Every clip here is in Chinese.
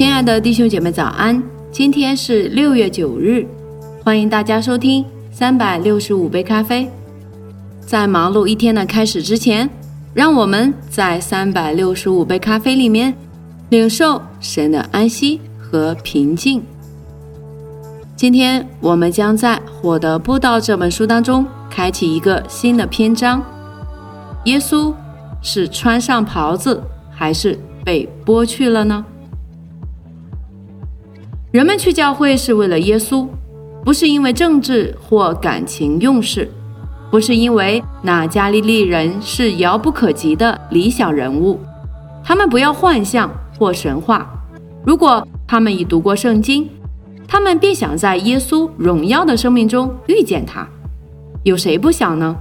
亲爱的弟兄姐妹早安，今天是六月九日，欢迎大家收听三百六十五杯咖啡。在忙碌一天的开始之前，让我们在三百六十五杯咖啡里面领受神的安息和平静。今天我们将在《获得布道》这本书当中开启一个新的篇章。耶稣是穿上袍子，还是被剥去了呢？人们去教会是为了耶稣，不是因为政治或感情用事，不是因为那加利利人是遥不可及的理想人物。他们不要幻象或神话。如果他们已读过圣经，他们便想在耶稣荣耀的生命中遇见他。有谁不想呢？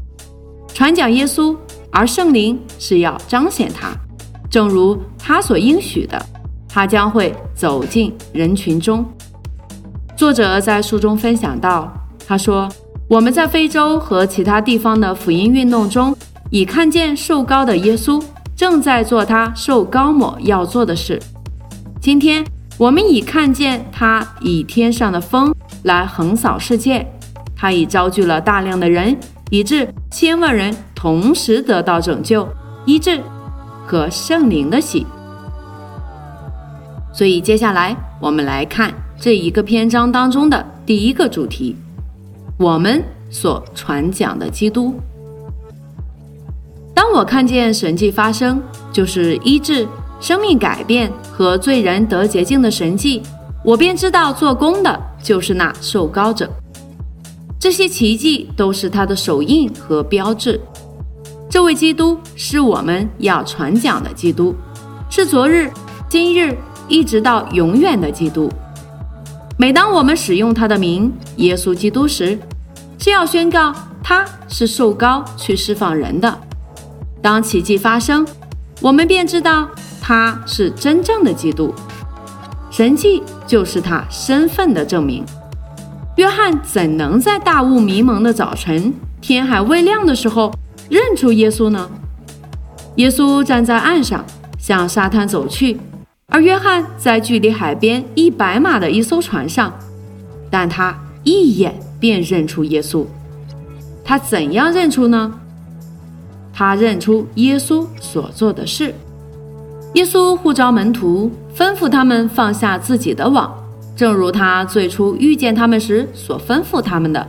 传讲耶稣，而圣灵是要彰显他，正如他所应许的。他将会走进人群中。作者在书中分享到：“他说，我们在非洲和其他地方的福音运动中，已看见受高的耶稣正在做他受高某要做的事。今天，我们已看见他以天上的风来横扫世界。他已招聚了大量的人，以致千万人同时得到拯救、医治和圣灵的喜。”所以，接下来我们来看这一个篇章当中的第一个主题：我们所传讲的基督。当我看见神迹发生，就是医治、生命改变和罪人得洁净的神迹，我便知道做工的就是那受膏者。这些奇迹都是他的手印和标志。这位基督是我们要传讲的基督，是昨日、今日。一直到永远的基督。每当我们使用他的名“耶稣基督”时，是要宣告他是受膏去释放人的。当奇迹发生，我们便知道他是真正的基督。神迹就是他身份的证明。约翰怎能在大雾迷蒙的早晨、天还未亮的时候认出耶稣呢？耶稣站在岸上，向沙滩走去。而约翰在距离海边一百码的一艘船上，但他一眼便认出耶稣。他怎样认出呢？他认出耶稣所做的事。耶稣呼召门徒，吩咐他们放下自己的网，正如他最初遇见他们时所吩咐他们的。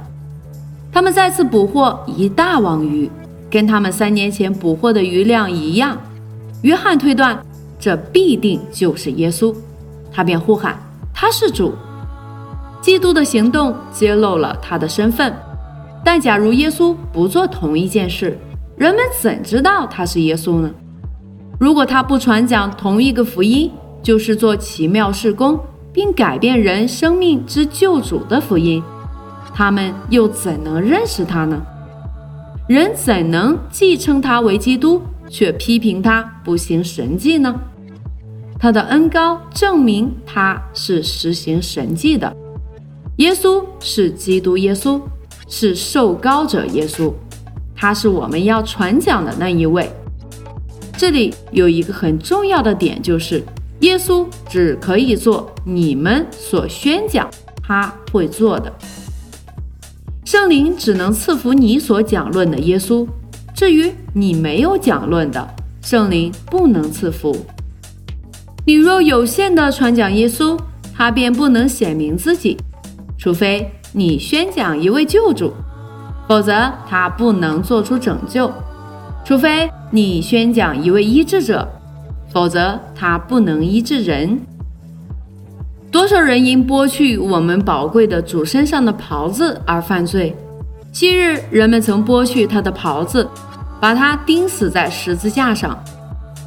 他们再次捕获一大网鱼，跟他们三年前捕获的鱼量一样。约翰推断。这必定就是耶稣，他便呼喊：“他是主。”基督的行动揭露了他的身份。但假如耶稣不做同一件事，人们怎知道他是耶稣呢？如果他不传讲同一个福音，就是做奇妙事工并改变人生命之救主的福音，他们又怎能认识他呢？人怎能既称他为基督，却批评他不行神迹呢？他的恩高证明他是实行神迹的。耶稣是基督，耶稣是受膏者，耶稣，他是我们要传讲的那一位。这里有一个很重要的点，就是耶稣只可以做你们所宣讲他会做的。圣灵只能赐福你所讲论的耶稣，至于你没有讲论的，圣灵不能赐福。你若有限的传讲耶稣，他便不能显明自己，除非你宣讲一位救主，否则他不能做出拯救；除非你宣讲一位医治者，否则他不能医治人。多少人因剥去我们宝贵的主身上的袍子而犯罪？昔日人们曾剥去他的袍子，把他钉死在十字架上。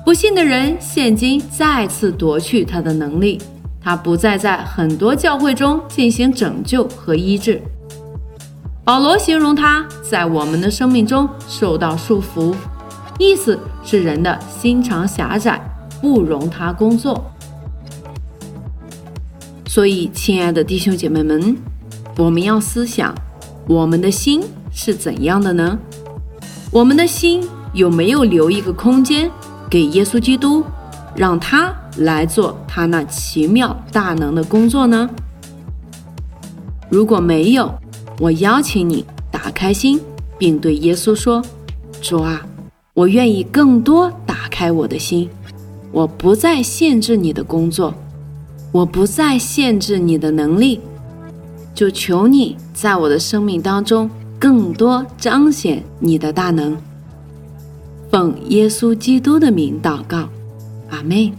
不信的人现今再次夺去他的能力，他不再在很多教会中进行拯救和医治。保罗形容他在我们的生命中受到束缚，意思是人的心肠狭窄，不容他工作。所以，亲爱的弟兄姐妹们，我们要思想，我们的心是怎样的呢？我们的心有没有留一个空间？给耶稣基督，让他来做他那奇妙大能的工作呢？如果没有，我邀请你打开心，并对耶稣说：“主啊，我愿意更多打开我的心，我不再限制你的工作，我不再限制你的能力，就求你在我的生命当中更多彰显你的大能。”奉耶稣基督的名祷告，阿妹。